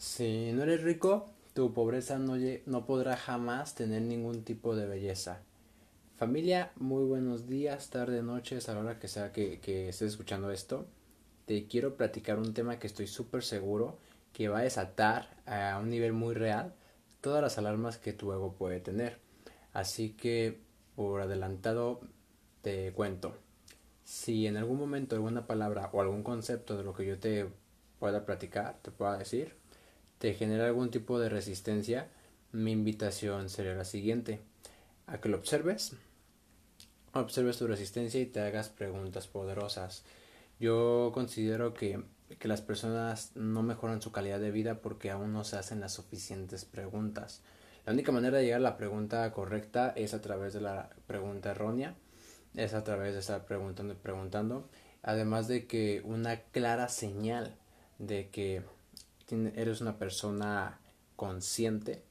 Si no eres rico, tu pobreza no, no podrá jamás tener ningún tipo de belleza. Familia, muy buenos días, tarde, noches, a la hora que sea que, que estés escuchando esto. Te quiero platicar un tema que estoy súper seguro que va a desatar a un nivel muy real todas las alarmas que tu ego puede tener. Así que, por adelantado, te cuento. Si en algún momento alguna palabra o algún concepto de lo que yo te pueda platicar, te pueda decir, te genera algún tipo de resistencia, mi invitación sería la siguiente, a que lo observes, observes tu resistencia y te hagas preguntas poderosas. Yo considero que, que las personas no mejoran su calidad de vida porque aún no se hacen las suficientes preguntas. La única manera de llegar a la pregunta correcta es a través de la pregunta errónea, es a través de estar preguntando y preguntando, además de que una clara señal de que eres una persona consciente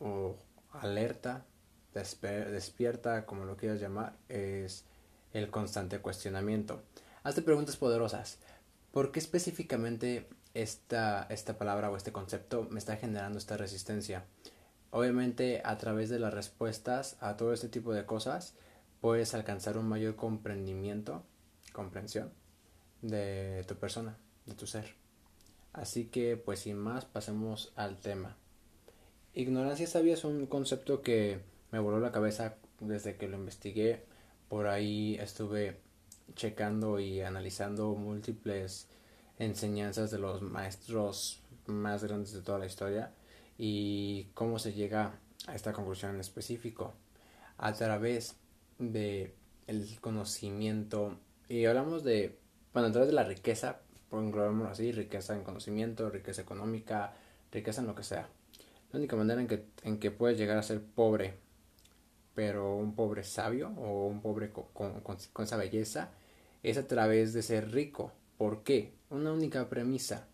o alerta, despierta, como lo quieras llamar, es el constante cuestionamiento. Hazte preguntas poderosas. ¿Por qué específicamente esta, esta palabra o este concepto me está generando esta resistencia? Obviamente a través de las respuestas a todo este tipo de cosas puedes alcanzar un mayor comprendimiento, comprensión de tu persona, de tu ser. Así que, pues sin más, pasemos al tema. Ignorancia sabia es un concepto que me voló la cabeza desde que lo investigué. Por ahí estuve checando y analizando múltiples enseñanzas de los maestros más grandes de toda la historia y cómo se llega a esta conclusión en específico a través de el conocimiento y hablamos de bueno a través de la riqueza englobémoslo así, riqueza en conocimiento, riqueza económica, riqueza en lo que sea. La única manera en que, en que puedes llegar a ser pobre, pero un pobre sabio o un pobre con, con, esa belleza, es a través de ser rico. ¿Por qué? Una única premisa.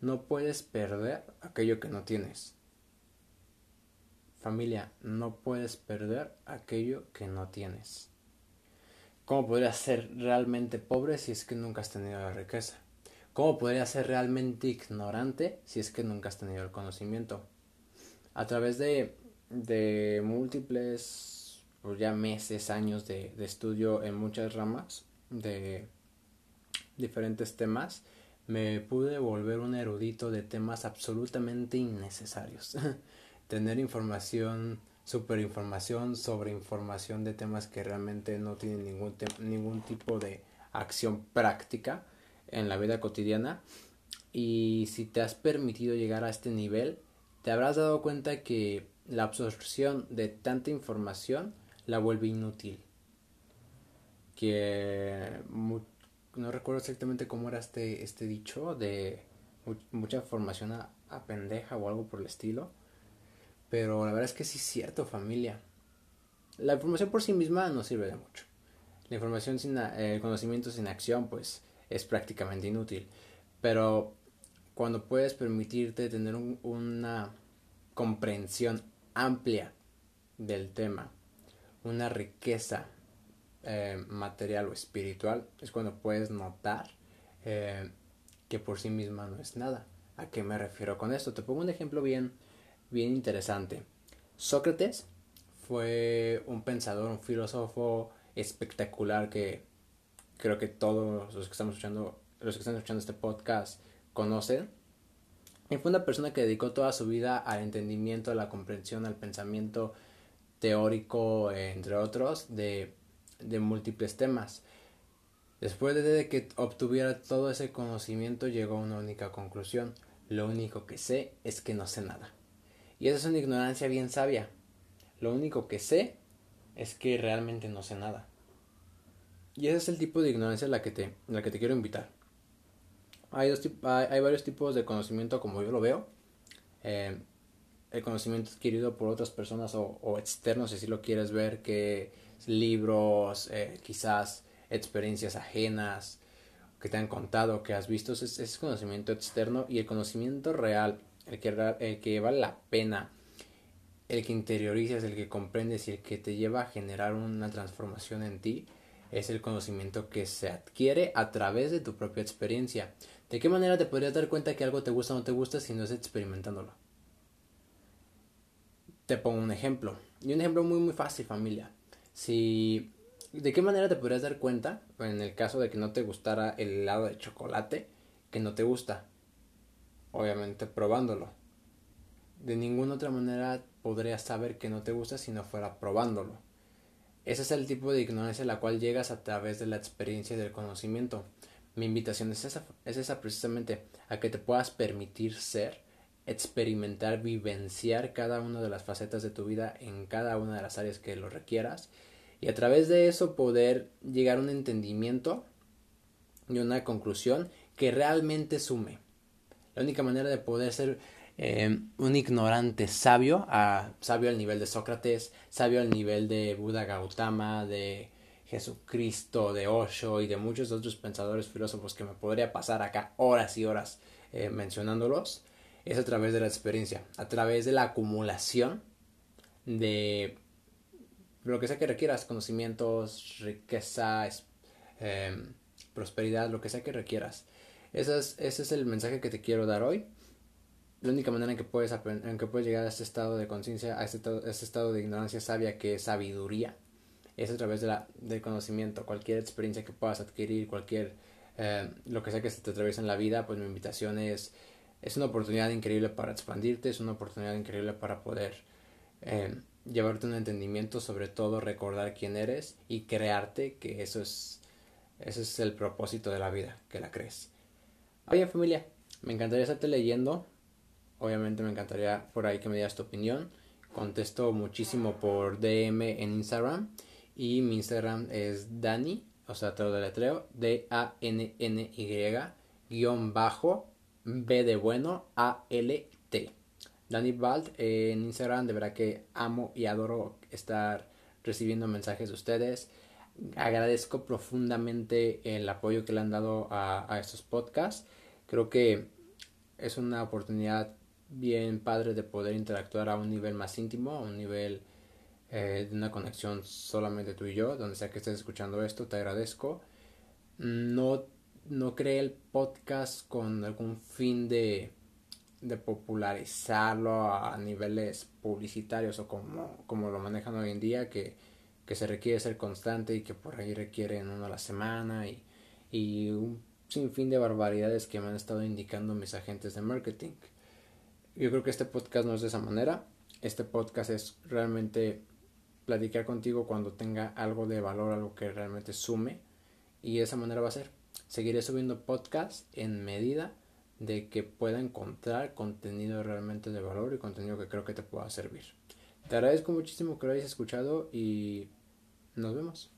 No puedes perder aquello que no tienes. Familia, no puedes perder aquello que no tienes. ¿Cómo podrías ser realmente pobre si es que nunca has tenido la riqueza? ¿Cómo podría ser realmente ignorante si es que nunca has tenido el conocimiento? A través de, de múltiples, pues ya meses, años de, estudio en muchas ramas de diferentes temas, me pude volver un erudito de temas absolutamente innecesarios. Tener información, super información sobre información de temas que realmente no tienen ningún, ningún tipo de acción práctica en la vida cotidiana y si te has permitido llegar a este nivel, te habrás dado cuenta que la absorción de tanta información la vuelve inútil. Que no recuerdo exactamente cómo era este, este dicho de mucha información a, pendeja o algo por el estilo. Pero la verdad es que sí es cierto, familia. La información por sí misma no sirve de mucho. La información sin el conocimiento sin acción, pues es prácticamente inútil. Pero cuando puedes permitirte tener una comprensión amplia del tema, una riqueza eh, material o espiritual, es cuando puedes notar eh, que por sí misma no es nada. ¿A qué me refiero con esto? Te pongo un ejemplo bien, bien interesante. Sócrates fue un pensador, un filósofo espectacular que creo que todos los que estamos escuchando, los que están escuchando este podcast conocen. Y fue una persona que dedicó toda su vida al entendimiento, a la comprensión, al pensamiento teórico, entre otros, de, de múltiples temas. Después de que obtuviera todo ese conocimiento, llegó a una única conclusión. Lo único que sé es que no sé nada. Y esa es una ignorancia bien sabia. Lo único que sé es que realmente no sé nada. Y ese es el tipo de ignorancia a la que te, la que te quiero invitar. Hay, dos, hay, varios tipos de conocimiento como yo lo veo. Eh, el conocimiento adquirido por otras personas o, o, externo, si lo quieres ver, que libros, eh, quizás experiencias ajenas que te han contado, que has visto, es, es conocimiento externo y el conocimiento real, el que, el que vale la pena, el que interiorizas, el que comprendes y el que te lleva a generar una transformación en ti, es el conocimiento que se adquiere a través de tu propia experiencia. ¿De qué manera te podrías dar cuenta que algo te gusta o no te gusta si no es experimentándolo? Te pongo un ejemplo. Y un ejemplo muy muy fácil, familia. Si ¿De qué manera te podrías dar cuenta, en el caso de que no te gustara el helado de chocolate, que no te gusta? Obviamente probándolo. De ninguna otra manera podrías saber que no te gusta si no fuera probándolo. Ese es el tipo de ignorancia a la cual llegas a través de la experiencia y del conocimiento. Mi invitación es esa, es esa precisamente, a que te puedas permitir ser, experimentar, vivenciar cada una de las facetas de tu vida en cada una de las áreas que lo requieras y a través de eso poder llegar a un entendimiento y una conclusión que realmente sume. La única manera de poder ser eh, un ignorante sabio, a, sabio al nivel de Sócrates, sabio al nivel de Buda Gautama, de Jesucristo, de Osho y de muchos otros pensadores filósofos que me podría pasar acá horas y horas eh, mencionándolos, es a través de la experiencia, a través de la acumulación de lo que sea que requieras, conocimientos, riqueza, em, prosperidad, lo que sea que requieras. Ese es, ese es el mensaje que te quiero dar hoy. La única manera en que puedes, en que puedes llegar a este estado de conciencia, a este, este, estado de ignorancia sabia que es sabiduría, es a través de la, del conocimiento. Cualquier experiencia que puedas adquirir, cualquier, em, lo que sea que se te atraviesa en la vida, pues mi invitación es, es una oportunidad increíble para expandirte, es una oportunidad increíble para poder em, llevarte un entendimiento, sobre todo recordar quién eres y crearte, que eso es, ese es el propósito de la vida, que la crees. Oye familia, me encantaría estarte leyendo, obviamente me encantaría por ahí que me digas tu opinión, contesto muchísimo por DM en Instagram y mi Instagram es Dani, o sea, te lo deletreo, D-A-N-N-Y, guion bajo, B de bueno, A-L-T. Danny Balt en Instagram, de verdad que amo y adoro estar recibiendo mensajes de ustedes. Agradezco profundamente el apoyo que le han dado a, estos podcasts. Creo que es una oportunidad bien padre de poder interactuar a un nivel más íntimo, a un nivel eh, de una conexión solamente tú y yo, donde sea que estés escuchando esto, te agradezco. No, no creé el podcast con algún fin de de popularizarlo a niveles publicitarios o como, como lo manejan hoy en día, que, que se requiere ser constante y que por ahí requieren uno a la semana y, y un sinfín de barbaridades que me han estado indicando mis agentes de marketing. Yo creo que este podcast no es de esa manera. Este podcast es realmente platicar contigo cuando tenga algo de valor, algo que realmente sume. Y de esa manera va a ser. Seguiré subiendo podcasts en medida de que pueda encontrar contenido realmente de valor y contenido que creo que te pueda servir. Te agradezco muchísimo que lo hayas escuchado y nos vemos.